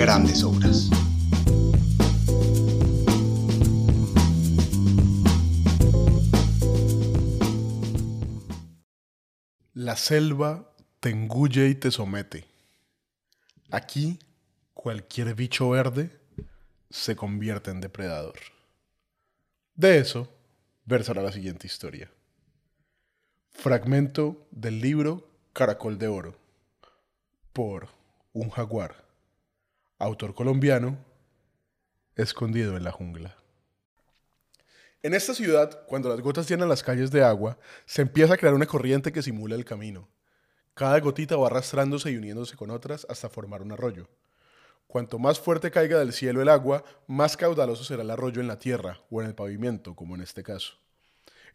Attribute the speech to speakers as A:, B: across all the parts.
A: grandes obras.
B: La selva te engulle y te somete. Aquí, cualquier bicho verde se convierte en depredador. De eso versará la siguiente historia. Fragmento del libro Caracol de Oro por un jaguar, autor colombiano, escondido en la jungla. En esta ciudad, cuando las gotas llenan las calles de agua, se empieza a crear una corriente que simula el camino. Cada gotita va arrastrándose y uniéndose con otras hasta formar un arroyo. Cuanto más fuerte caiga del cielo el agua, más caudaloso será el arroyo en la tierra o en el pavimento, como en este caso.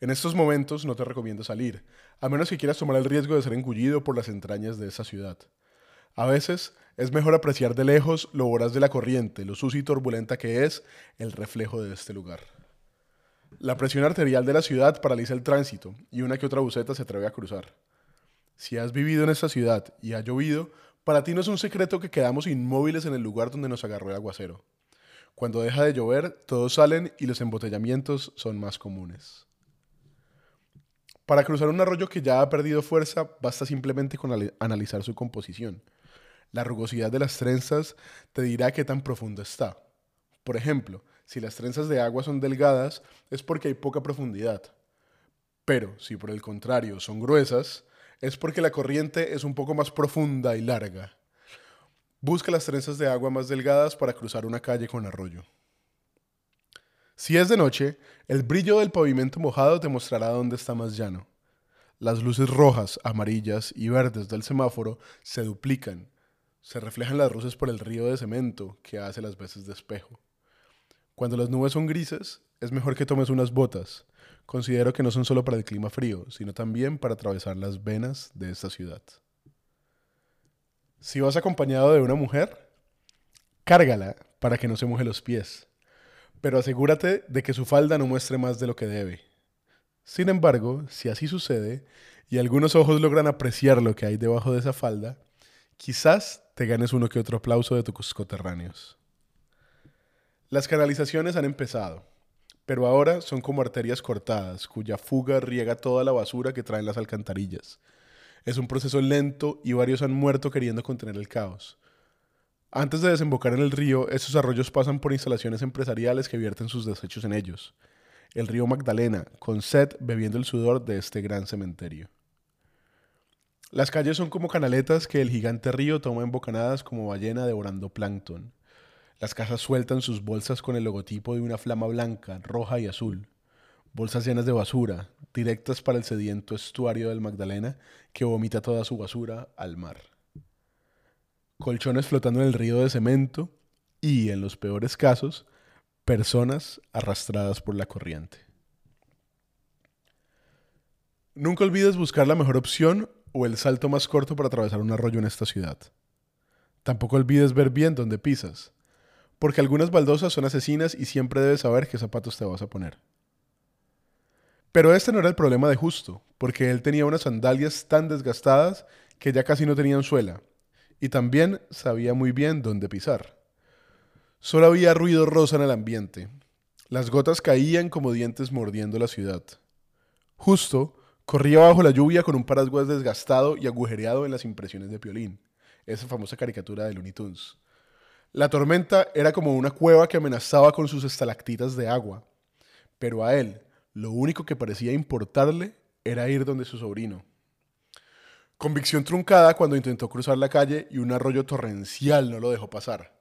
B: En estos momentos no te recomiendo salir, a menos que quieras tomar el riesgo de ser engullido por las entrañas de esa ciudad. A veces es mejor apreciar de lejos lo voraz de la corriente, lo sucia y turbulenta que es el reflejo de este lugar. La presión arterial de la ciudad paraliza el tránsito y una que otra buceta se atreve a cruzar. Si has vivido en esta ciudad y ha llovido, para ti no es un secreto que quedamos inmóviles en el lugar donde nos agarró el aguacero. Cuando deja de llover, todos salen y los embotellamientos son más comunes. Para cruzar un arroyo que ya ha perdido fuerza, basta simplemente con analizar su composición. La rugosidad de las trenzas te dirá qué tan profundo está. Por ejemplo, si las trenzas de agua son delgadas, es porque hay poca profundidad. Pero si por el contrario son gruesas, es porque la corriente es un poco más profunda y larga. Busca las trenzas de agua más delgadas para cruzar una calle con arroyo. Si es de noche, el brillo del pavimento mojado te mostrará dónde está más llano. Las luces rojas, amarillas y verdes del semáforo se duplican. Se reflejan las luces por el río de cemento que hace las veces de espejo. Cuando las nubes son grises, es mejor que tomes unas botas. Considero que no son solo para el clima frío, sino también para atravesar las venas de esta ciudad. Si vas acompañado de una mujer, cárgala para que no se moje los pies, pero asegúrate de que su falda no muestre más de lo que debe. Sin embargo, si así sucede, y algunos ojos logran apreciar lo que hay debajo de esa falda, quizás te ganes uno que otro aplauso de tus coterráneos. Las canalizaciones han empezado, pero ahora son como arterias cortadas, cuya fuga riega toda la basura que traen las alcantarillas. Es un proceso lento y varios han muerto queriendo contener el caos. Antes de desembocar en el río, esos arroyos pasan por instalaciones empresariales que vierten sus desechos en ellos. El río Magdalena, con sed bebiendo el sudor de este gran cementerio. Las calles son como canaletas que el gigante río toma en bocanadas como ballena devorando plancton. Las casas sueltan sus bolsas con el logotipo de una flama blanca, roja y azul. Bolsas llenas de basura, directas para el sediento estuario del Magdalena que vomita toda su basura al mar. Colchones flotando en el río de cemento y, en los peores casos, personas arrastradas por la corriente. Nunca olvides buscar la mejor opción o el salto más corto para atravesar un arroyo en esta ciudad. Tampoco olvides ver bien dónde pisas porque algunas baldosas son asesinas y siempre debes saber qué zapatos te vas a poner. Pero este no era el problema de Justo, porque él tenía unas sandalias tan desgastadas que ya casi no tenían suela, y también sabía muy bien dónde pisar. Solo había ruido rosa en el ambiente. Las gotas caían como dientes mordiendo la ciudad. Justo corría bajo la lluvia con un paraguas desgastado y agujereado en las impresiones de Piolín, esa famosa caricatura de Looney Tunes. La tormenta era como una cueva que amenazaba con sus estalactitas de agua, pero a él lo único que parecía importarle era ir donde su sobrino. Convicción truncada cuando intentó cruzar la calle y un arroyo torrencial no lo dejó pasar,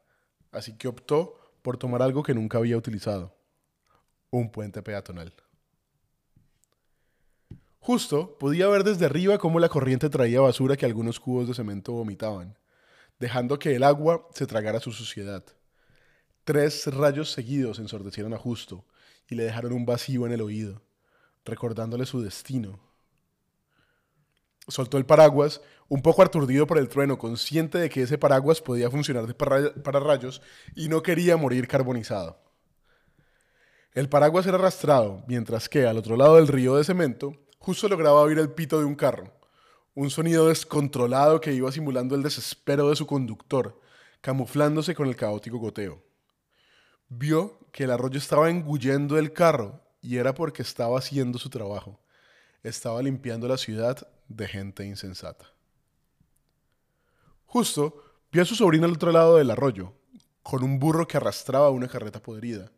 B: así que optó por tomar algo que nunca había utilizado, un puente peatonal. Justo podía ver desde arriba cómo la corriente traía basura que algunos cubos de cemento vomitaban dejando que el agua se tragara su suciedad. Tres rayos seguidos ensordecieron a Justo y le dejaron un vacío en el oído, recordándole su destino. Soltó el paraguas, un poco aturdido por el trueno, consciente de que ese paraguas podía funcionar de para rayos y no quería morir carbonizado. El paraguas era arrastrado, mientras que al otro lado del río de cemento, justo lograba oír el pito de un carro, un sonido descontrolado que iba simulando el desespero de su conductor, camuflándose con el caótico goteo. Vio que el arroyo estaba engullendo el carro y era porque estaba haciendo su trabajo. Estaba limpiando la ciudad de gente insensata. Justo vio a su sobrino al otro lado del arroyo, con un burro que arrastraba una carreta podrida.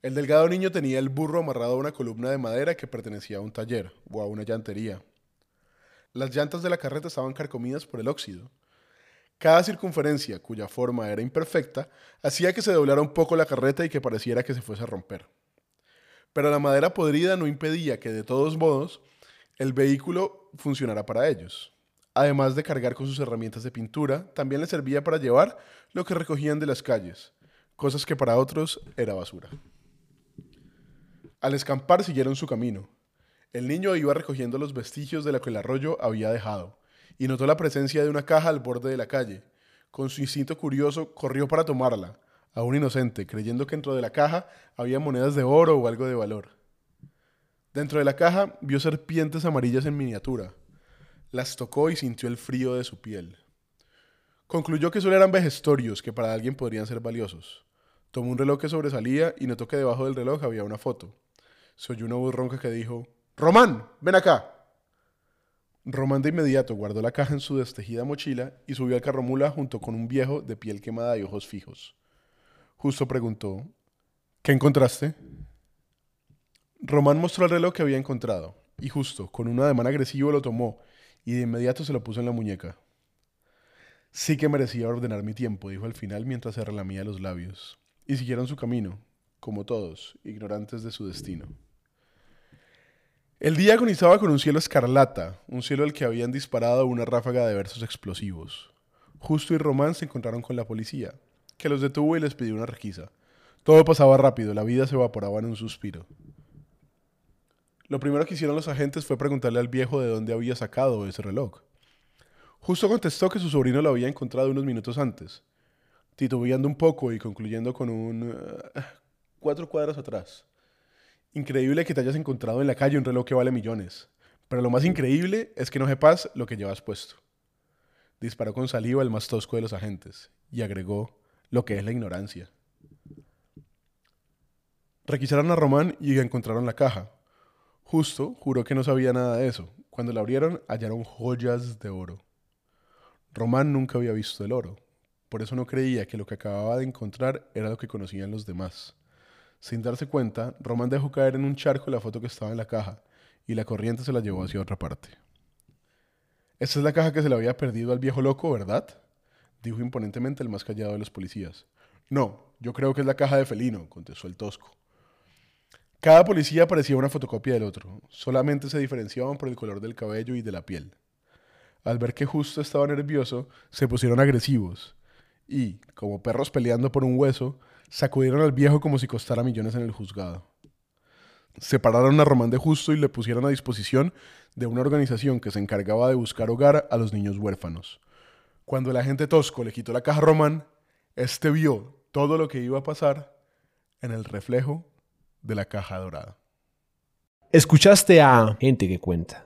B: El delgado niño tenía el burro amarrado a una columna de madera que pertenecía a un taller o a una llantería. Las llantas de la carreta estaban carcomidas por el óxido. Cada circunferencia, cuya forma era imperfecta, hacía que se doblara un poco la carreta y que pareciera que se fuese a romper. Pero la madera podrida no impedía que, de todos modos, el vehículo funcionara para ellos. Además de cargar con sus herramientas de pintura, también les servía para llevar lo que recogían de las calles, cosas que para otros era basura. Al escampar siguieron su camino. El niño iba recogiendo los vestigios de lo que el arroyo había dejado, y notó la presencia de una caja al borde de la calle. Con su instinto curioso, corrió para tomarla, aún inocente, creyendo que dentro de la caja había monedas de oro o algo de valor. Dentro de la caja vio serpientes amarillas en miniatura. Las tocó y sintió el frío de su piel. Concluyó que solo eran vejestorios que para alguien podrían ser valiosos. Tomó un reloj que sobresalía y notó que debajo del reloj había una foto. Se oyó una voz ronca que dijo, Román, ven acá. Román de inmediato guardó la caja en su destejida mochila y subió al carro mula junto con un viejo de piel quemada y ojos fijos. Justo preguntó, ¿qué encontraste? Román mostró el reloj que había encontrado, y justo, con un ademán agresivo lo tomó, y de inmediato se lo puso en la muñeca. Sí que merecía ordenar mi tiempo, dijo al final mientras se relamía los labios, y siguieron su camino, como todos, ignorantes de su destino. El día agonizaba con un cielo escarlata, un cielo al que habían disparado una ráfaga de versos explosivos. Justo y Román se encontraron con la policía, que los detuvo y les pidió una requisa. Todo pasaba rápido, la vida se evaporaba en un suspiro. Lo primero que hicieron los agentes fue preguntarle al viejo de dónde había sacado ese reloj. Justo contestó que su sobrino lo había encontrado unos minutos antes, titubeando un poco y concluyendo con un... Eh, cuatro cuadras atrás. Increíble que te hayas encontrado en la calle un reloj que vale millones. Pero lo más increíble es que no sepas lo que llevas puesto. Disparó con saliva el más tosco de los agentes y agregó lo que es la ignorancia. Requisaron a Román y encontraron la caja. Justo juró que no sabía nada de eso. Cuando la abrieron hallaron joyas de oro. Román nunca había visto el oro. Por eso no creía que lo que acababa de encontrar era lo que conocían los demás. Sin darse cuenta, Román dejó caer en un charco la foto que estaba en la caja y la corriente se la llevó hacia otra parte. Esta es la caja que se le había perdido al viejo loco, ¿verdad? dijo imponentemente el más callado de los policías. No, yo creo que es la caja de Felino, contestó el tosco. Cada policía parecía una fotocopia del otro, solamente se diferenciaban por el color del cabello y de la piel. Al ver que justo estaba nervioso, se pusieron agresivos y, como perros peleando por un hueso, sacudieron al viejo como si costara millones en el juzgado. Separaron a Román de Justo y le pusieron a disposición de una organización que se encargaba de buscar hogar a los niños huérfanos. Cuando el agente Tosco le quitó la caja a Román, este vio todo lo que iba a pasar en el reflejo de la caja dorada.
C: Escuchaste a Gente que Cuenta